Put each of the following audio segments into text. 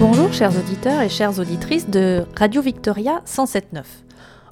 Bonjour chers auditeurs et chères auditrices de Radio Victoria 107.9.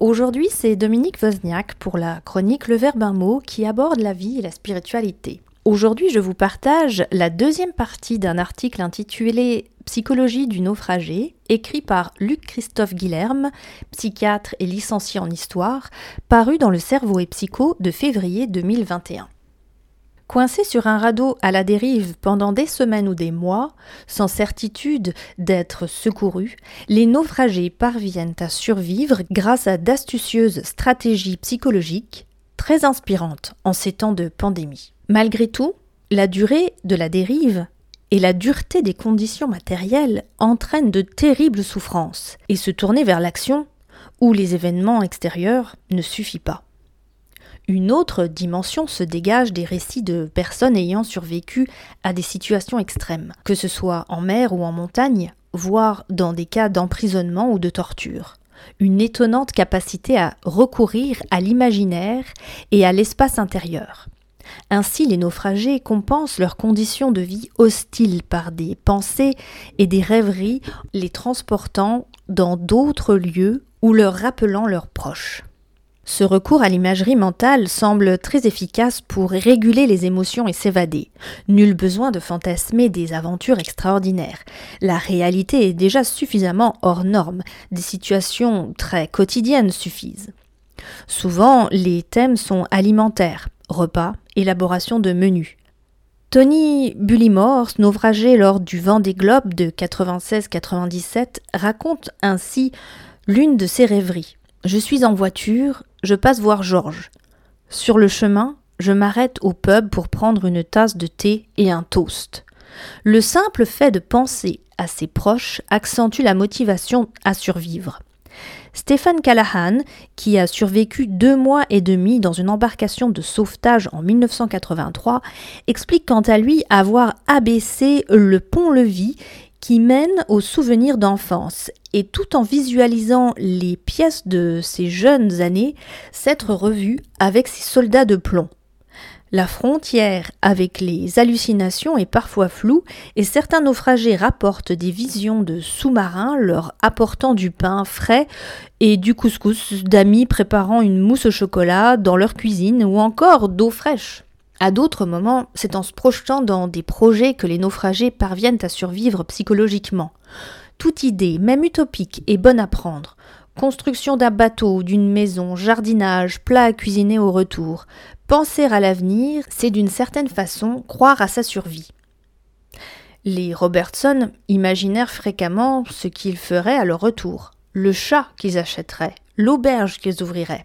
Aujourd'hui c'est Dominique Wozniak pour la chronique Le Verbe un mot qui aborde la vie et la spiritualité. Aujourd'hui je vous partage la deuxième partie d'un article intitulé Psychologie du naufragé, écrit par Luc Christophe Guilherme, psychiatre et licencié en histoire, paru dans le Cerveau et Psycho de février 2021. Coincés sur un radeau à la dérive pendant des semaines ou des mois, sans certitude d'être secourus, les naufragés parviennent à survivre grâce à d'astucieuses stratégies psychologiques très inspirantes en ces temps de pandémie. Malgré tout, la durée de la dérive et la dureté des conditions matérielles entraînent de terribles souffrances, et se tourner vers l'action, ou les événements extérieurs, ne suffit pas. Une autre dimension se dégage des récits de personnes ayant survécu à des situations extrêmes, que ce soit en mer ou en montagne, voire dans des cas d'emprisonnement ou de torture. Une étonnante capacité à recourir à l'imaginaire et à l'espace intérieur. Ainsi, les naufragés compensent leurs conditions de vie hostiles par des pensées et des rêveries les transportant dans d'autres lieux ou leur rappelant leurs proches. Ce recours à l'imagerie mentale semble très efficace pour réguler les émotions et s'évader. Nul besoin de fantasmer des aventures extraordinaires. La réalité est déjà suffisamment hors norme. Des situations très quotidiennes suffisent. Souvent, les thèmes sont alimentaires, repas, élaboration de menus. Tony Bullimore, naufragé lors du vent des globes de 96-97, raconte ainsi l'une de ses rêveries. Je suis en voiture, je passe voir Georges. Sur le chemin, je m'arrête au pub pour prendre une tasse de thé et un toast. Le simple fait de penser à ses proches accentue la motivation à survivre. Stéphane Callahan, qui a survécu deux mois et demi dans une embarcation de sauvetage en 1983, explique quant à lui avoir abaissé le pont-levis qui mène aux souvenirs d'enfance et tout en visualisant les pièces de ses jeunes années s'être revu avec ses soldats de plomb. La frontière avec les hallucinations est parfois floue et certains naufragés rapportent des visions de sous-marins leur apportant du pain frais et du couscous, d'amis préparant une mousse au chocolat dans leur cuisine ou encore d'eau fraîche. À d'autres moments, c'est en se projetant dans des projets que les naufragés parviennent à survivre psychologiquement. Toute idée, même utopique, est bonne à prendre. Construction d'un bateau, d'une maison, jardinage, plat à cuisiner au retour. Penser à l'avenir, c'est d'une certaine façon croire à sa survie. Les Robertson imaginèrent fréquemment ce qu'ils feraient à leur retour, le chat qu'ils achèteraient, l'auberge qu'ils ouvriraient.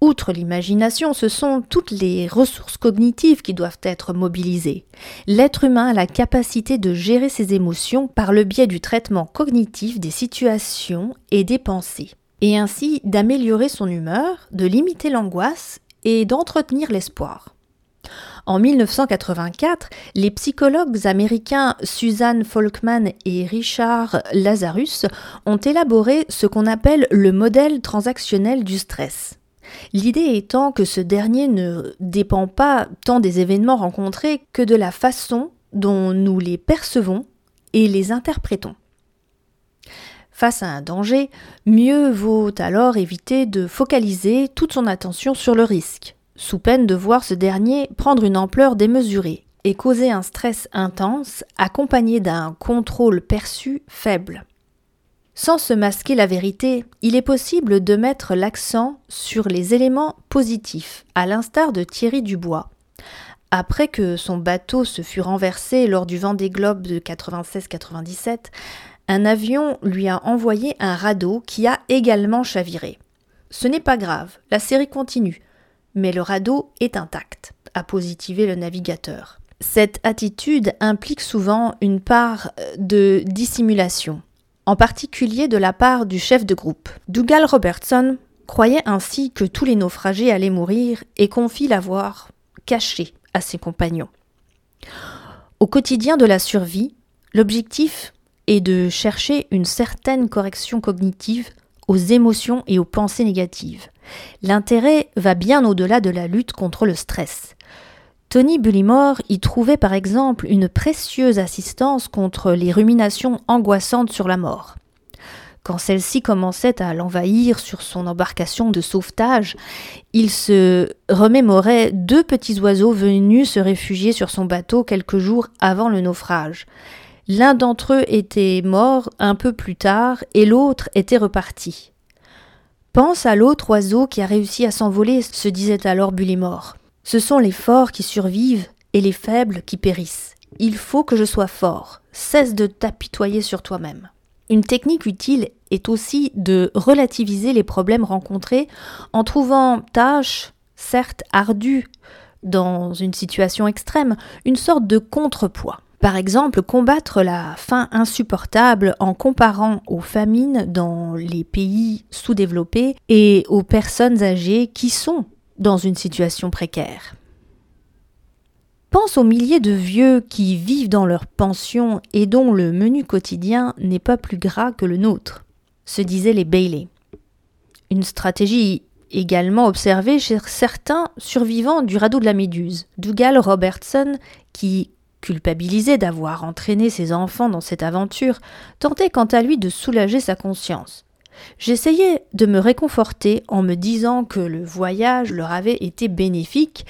Outre l'imagination, ce sont toutes les ressources cognitives qui doivent être mobilisées. L'être humain a la capacité de gérer ses émotions par le biais du traitement cognitif des situations et des pensées, et ainsi d'améliorer son humeur, de limiter l'angoisse et d'entretenir l'espoir. En 1984, les psychologues américains Suzanne Folkman et Richard Lazarus ont élaboré ce qu'on appelle le modèle transactionnel du stress. L'idée étant que ce dernier ne dépend pas tant des événements rencontrés que de la façon dont nous les percevons et les interprétons. Face à un danger, mieux vaut alors éviter de focaliser toute son attention sur le risque, sous peine de voir ce dernier prendre une ampleur démesurée et causer un stress intense accompagné d'un contrôle perçu faible. Sans se masquer la vérité, il est possible de mettre l'accent sur les éléments positifs, à l'instar de Thierry Dubois. Après que son bateau se fut renversé lors du vent des globes de 96-97, un avion lui a envoyé un radeau qui a également chaviré. Ce n'est pas grave, la série continue, mais le radeau est intact, a positivé le navigateur. Cette attitude implique souvent une part de dissimulation en particulier de la part du chef de groupe. Dougal Robertson croyait ainsi que tous les naufragés allaient mourir et confie l'avoir caché à ses compagnons. Au quotidien de la survie, l'objectif est de chercher une certaine correction cognitive aux émotions et aux pensées négatives. L'intérêt va bien au-delà de la lutte contre le stress. Tony Bullimore y trouvait par exemple une précieuse assistance contre les ruminations angoissantes sur la mort. Quand celle-ci commençait à l'envahir sur son embarcation de sauvetage, il se remémorait deux petits oiseaux venus se réfugier sur son bateau quelques jours avant le naufrage. L'un d'entre eux était mort un peu plus tard et l'autre était reparti. Pense à l'autre oiseau qui a réussi à s'envoler, se disait alors Bullimore. Ce sont les forts qui survivent et les faibles qui périssent. Il faut que je sois fort. Cesse de t'apitoyer sur toi-même. Une technique utile est aussi de relativiser les problèmes rencontrés en trouvant tâches, certes ardues, dans une situation extrême, une sorte de contrepoids. Par exemple, combattre la faim insupportable en comparant aux famines dans les pays sous-développés et aux personnes âgées qui sont dans une situation précaire. Pense aux milliers de vieux qui vivent dans leur pension et dont le menu quotidien n'est pas plus gras que le nôtre, se disaient les Bailey. Une stratégie également observée chez certains survivants du radeau de la Méduse. Dougal Robertson, qui, culpabilisé d'avoir entraîné ses enfants dans cette aventure, tentait quant à lui de soulager sa conscience. J'essayais de me réconforter en me disant que le voyage leur avait été bénéfique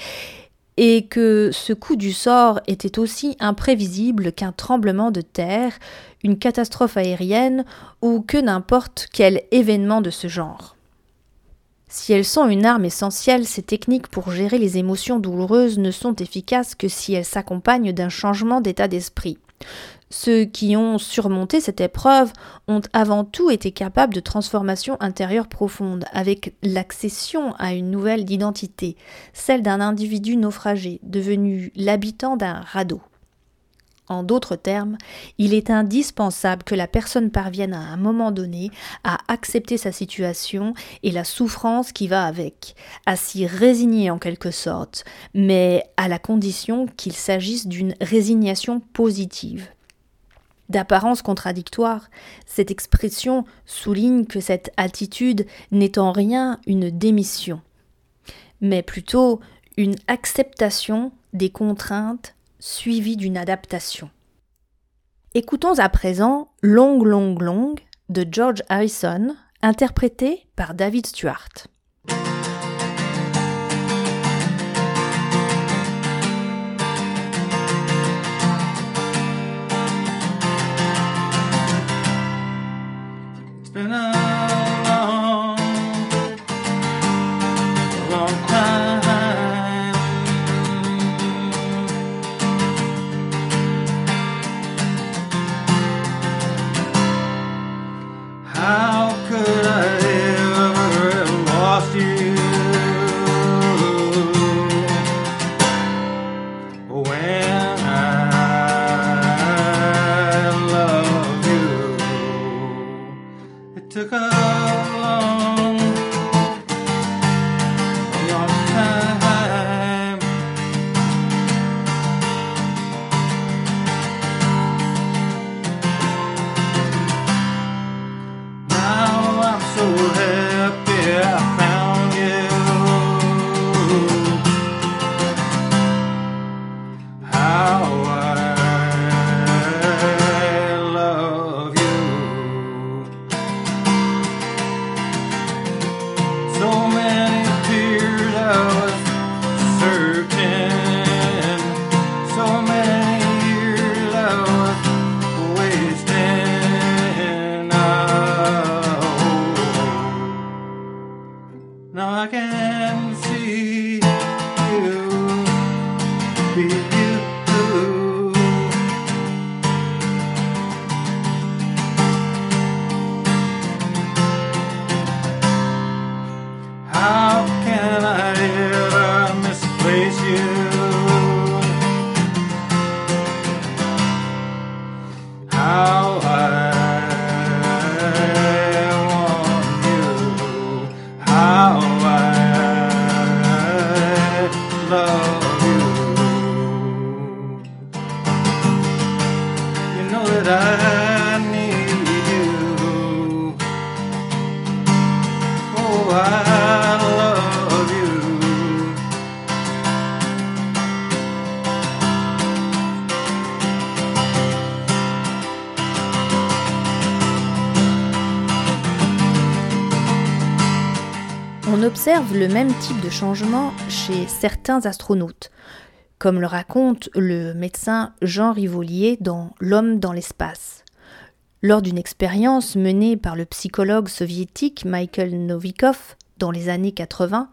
et que ce coup du sort était aussi imprévisible qu'un tremblement de terre, une catastrophe aérienne ou que n'importe quel événement de ce genre. Si elles sont une arme essentielle, ces techniques pour gérer les émotions douloureuses ne sont efficaces que si elles s'accompagnent d'un changement d'état d'esprit. Ceux qui ont surmonté cette épreuve ont avant tout été capables de transformations intérieures profondes, avec l'accession à une nouvelle identité, celle d'un individu naufragé, devenu l'habitant d'un radeau. En d'autres termes, il est indispensable que la personne parvienne à un moment donné à accepter sa situation et la souffrance qui va avec, à s'y résigner en quelque sorte, mais à la condition qu'il s'agisse d'une résignation positive. D'apparence contradictoire, cette expression souligne que cette attitude n'est en rien une démission, mais plutôt une acceptation des contraintes suivi d'une adaptation. Écoutons à présent Long Long Long de George Harrison, interprété par David Stewart. Observe le même type de changement chez certains astronautes, comme le raconte le médecin Jean Rivolier dans L'homme dans l'espace. Lors d'une expérience menée par le psychologue soviétique Michael Novikov dans les années 80,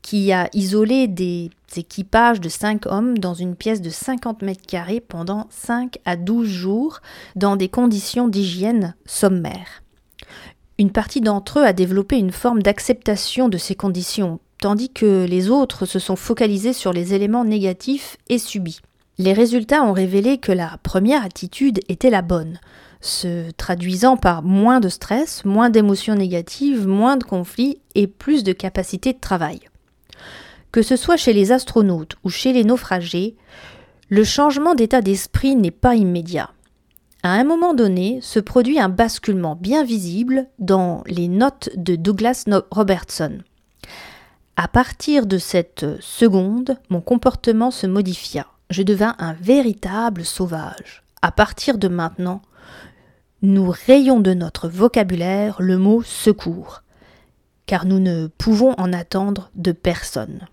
qui a isolé des équipages de 5 hommes dans une pièce de 50 mètres carrés pendant 5 à 12 jours dans des conditions d'hygiène sommaires. Une partie d'entre eux a développé une forme d'acceptation de ces conditions, tandis que les autres se sont focalisés sur les éléments négatifs et subis. Les résultats ont révélé que la première attitude était la bonne, se traduisant par moins de stress, moins d'émotions négatives, moins de conflits et plus de capacité de travail. Que ce soit chez les astronautes ou chez les naufragés, le changement d'état d'esprit n'est pas immédiat. À un moment donné, se produit un basculement bien visible dans les notes de Douglas Robertson. À partir de cette seconde, mon comportement se modifia. Je devins un véritable sauvage. À partir de maintenant, nous rayons de notre vocabulaire le mot secours, car nous ne pouvons en attendre de personne.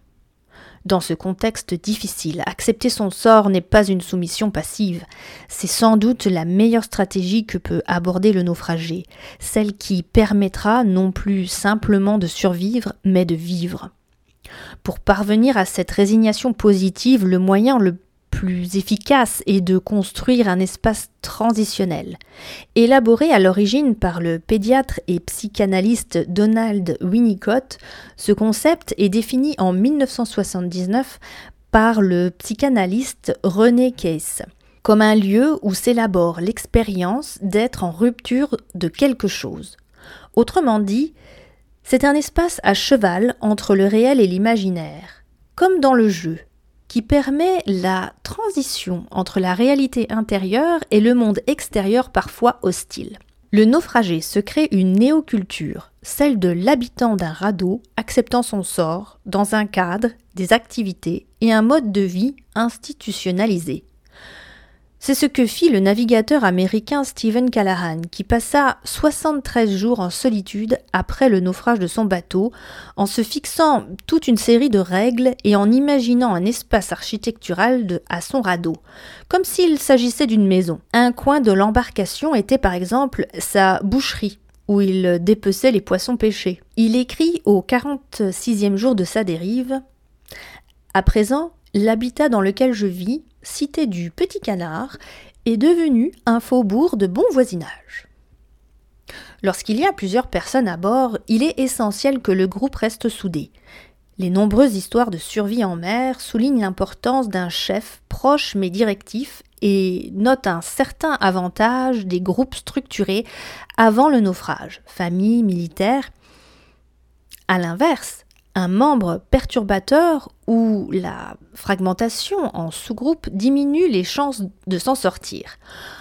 Dans ce contexte difficile, accepter son sort n'est pas une soumission passive, c'est sans doute la meilleure stratégie que peut aborder le naufragé, celle qui permettra non plus simplement de survivre, mais de vivre. Pour parvenir à cette résignation positive, le moyen le plus efficace est de construire un espace transitionnel. Élaboré à l'origine par le pédiatre et psychanalyste Donald Winnicott, ce concept est défini en 1979 par le psychanalyste René Case comme un lieu où s'élabore l'expérience d'être en rupture de quelque chose. Autrement dit, c'est un espace à cheval entre le réel et l'imaginaire, comme dans le jeu qui permet la transition entre la réalité intérieure et le monde extérieur parfois hostile. Le naufragé se crée une néoculture, celle de l'habitant d'un radeau acceptant son sort dans un cadre, des activités et un mode de vie institutionnalisé. C'est ce que fit le navigateur américain Stephen Callahan, qui passa 73 jours en solitude après le naufrage de son bateau, en se fixant toute une série de règles et en imaginant un espace architectural à son radeau, comme s'il s'agissait d'une maison. Un coin de l'embarcation était par exemple sa boucherie, où il dépeçait les poissons pêchés. Il écrit au 46e jour de sa dérive À présent, l'habitat dans lequel je vis cité du Petit Canard, est devenu un faubourg de bon voisinage. Lorsqu'il y a plusieurs personnes à bord, il est essentiel que le groupe reste soudé. Les nombreuses histoires de survie en mer soulignent l'importance d'un chef proche mais directif et notent un certain avantage des groupes structurés avant le naufrage, famille, militaire. À l'inverse, un membre perturbateur ou la fragmentation en sous-groupes diminue les chances de s'en sortir.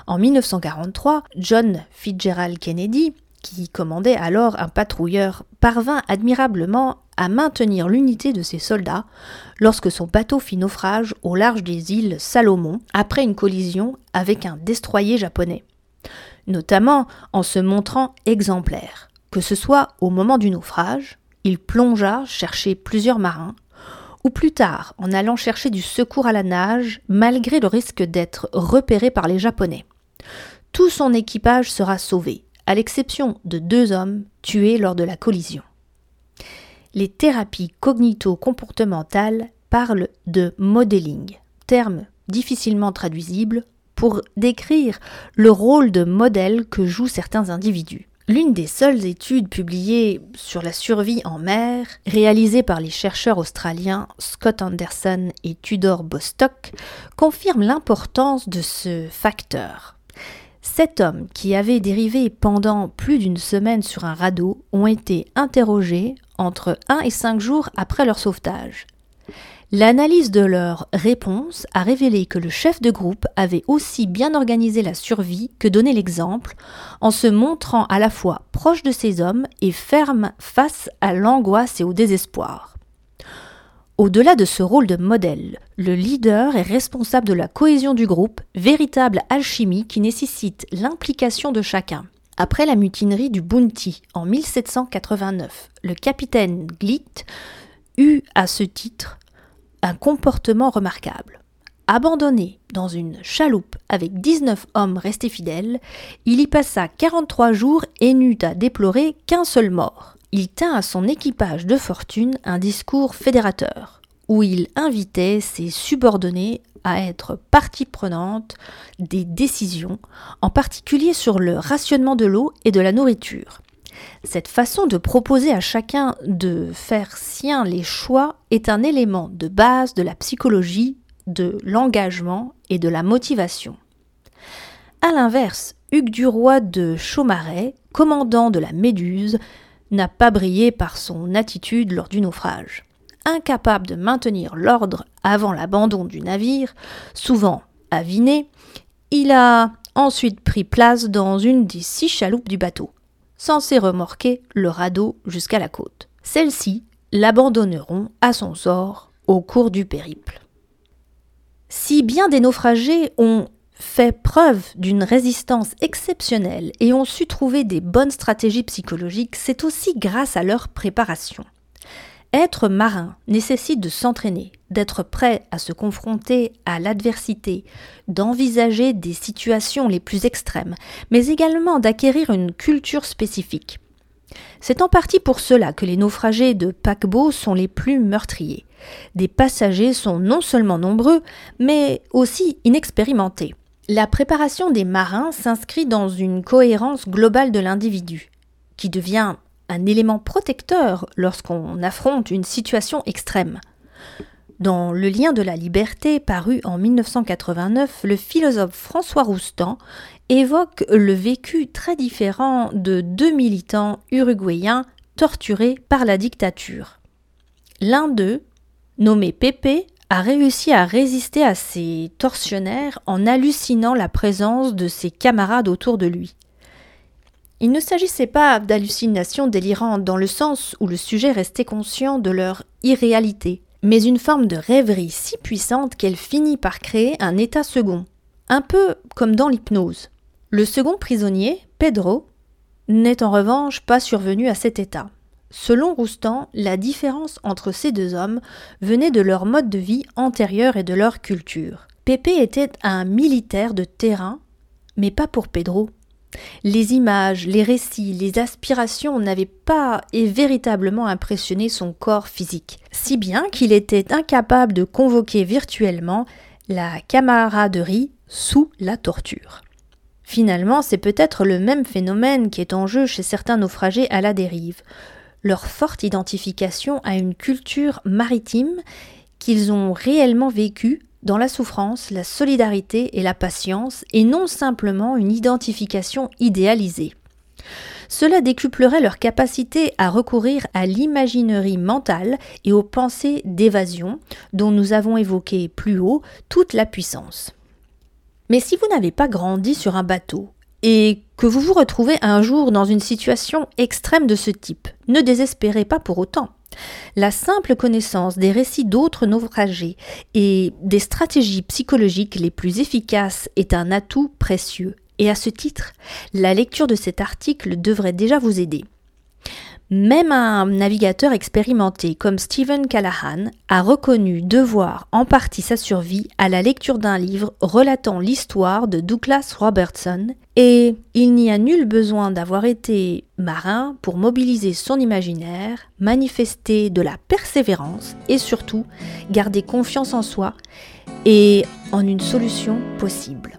En 1943, John Fitzgerald Kennedy, qui commandait alors un patrouilleur, parvint admirablement à maintenir l'unité de ses soldats lorsque son bateau fit naufrage au large des îles Salomon après une collision avec un destroyer japonais, notamment en se montrant exemplaire, que ce soit au moment du naufrage, il plongea chercher plusieurs marins, ou plus tard en allant chercher du secours à la nage, malgré le risque d'être repéré par les Japonais. Tout son équipage sera sauvé, à l'exception de deux hommes tués lors de la collision. Les thérapies cognito-comportementales parlent de modeling, terme difficilement traduisible pour décrire le rôle de modèle que jouent certains individus. L'une des seules études publiées sur la survie en mer, réalisée par les chercheurs australiens Scott Anderson et Tudor Bostock, confirme l'importance de ce facteur. Sept hommes qui avaient dérivé pendant plus d'une semaine sur un radeau ont été interrogés entre 1 et 5 jours après leur sauvetage. L'analyse de leurs réponses a révélé que le chef de groupe avait aussi bien organisé la survie que donné l'exemple, en se montrant à la fois proche de ses hommes et ferme face à l'angoisse et au désespoir. Au-delà de ce rôle de modèle, le leader est responsable de la cohésion du groupe, véritable alchimie qui nécessite l'implication de chacun. Après la mutinerie du Bounty en 1789, le capitaine Glitt eut à ce titre un comportement remarquable. Abandonné dans une chaloupe avec 19 hommes restés fidèles, il y passa 43 jours et n'eut à déplorer qu'un seul mort. Il tint à son équipage de fortune un discours fédérateur, où il invitait ses subordonnés à être partie prenante des décisions, en particulier sur le rationnement de l'eau et de la nourriture. Cette façon de proposer à chacun de faire sien les choix est un élément de base de la psychologie, de l'engagement et de la motivation. A l'inverse, Hugues Duroy de Chaumaret, commandant de la Méduse, n'a pas brillé par son attitude lors du naufrage. Incapable de maintenir l'ordre avant l'abandon du navire, souvent aviné, il a ensuite pris place dans une des six chaloupes du bateau censés remorquer le radeau jusqu'à la côte. Celles-ci l'abandonneront à son sort au cours du périple. Si bien des naufragés ont fait preuve d'une résistance exceptionnelle et ont su trouver des bonnes stratégies psychologiques, c'est aussi grâce à leur préparation. Être marin nécessite de s'entraîner, d'être prêt à se confronter à l'adversité, d'envisager des situations les plus extrêmes, mais également d'acquérir une culture spécifique. C'est en partie pour cela que les naufragés de paquebot sont les plus meurtriers. Des passagers sont non seulement nombreux, mais aussi inexpérimentés. La préparation des marins s'inscrit dans une cohérence globale de l'individu, qui devient un élément protecteur lorsqu'on affronte une situation extrême. Dans Le lien de la liberté, paru en 1989, le philosophe François Roustan évoque le vécu très différent de deux militants uruguayens torturés par la dictature. L'un d'eux, nommé Pépé, a réussi à résister à ces tortionnaires en hallucinant la présence de ses camarades autour de lui. Il ne s'agissait pas d'hallucinations délirantes dans le sens où le sujet restait conscient de leur irréalité, mais une forme de rêverie si puissante qu'elle finit par créer un état second, un peu comme dans l'hypnose. Le second prisonnier, Pedro, n'est en revanche pas survenu à cet état. Selon Roustan, la différence entre ces deux hommes venait de leur mode de vie antérieur et de leur culture. Pépé était un militaire de terrain, mais pas pour Pedro. Les images, les récits, les aspirations n'avaient pas et véritablement impressionné son corps physique, si bien qu'il était incapable de convoquer virtuellement la camaraderie sous la torture. Finalement, c'est peut-être le même phénomène qui est en jeu chez certains naufragés à la dérive, leur forte identification à une culture maritime qu'ils ont réellement vécue dans la souffrance, la solidarité et la patience, et non simplement une identification idéalisée. Cela décuplerait leur capacité à recourir à l'imaginerie mentale et aux pensées d'évasion, dont nous avons évoqué plus haut toute la puissance. Mais si vous n'avez pas grandi sur un bateau, et que vous vous retrouvez un jour dans une situation extrême de ce type, ne désespérez pas pour autant. La simple connaissance des récits d'autres naufragés et des stratégies psychologiques les plus efficaces est un atout précieux. Et à ce titre, la lecture de cet article devrait déjà vous aider. Même un navigateur expérimenté comme Stephen Callahan a reconnu devoir en partie sa survie à la lecture d'un livre relatant l'histoire de Douglas Robertson, et il n'y a nul besoin d'avoir été marin pour mobiliser son imaginaire, manifester de la persévérance et surtout garder confiance en soi et en une solution possible.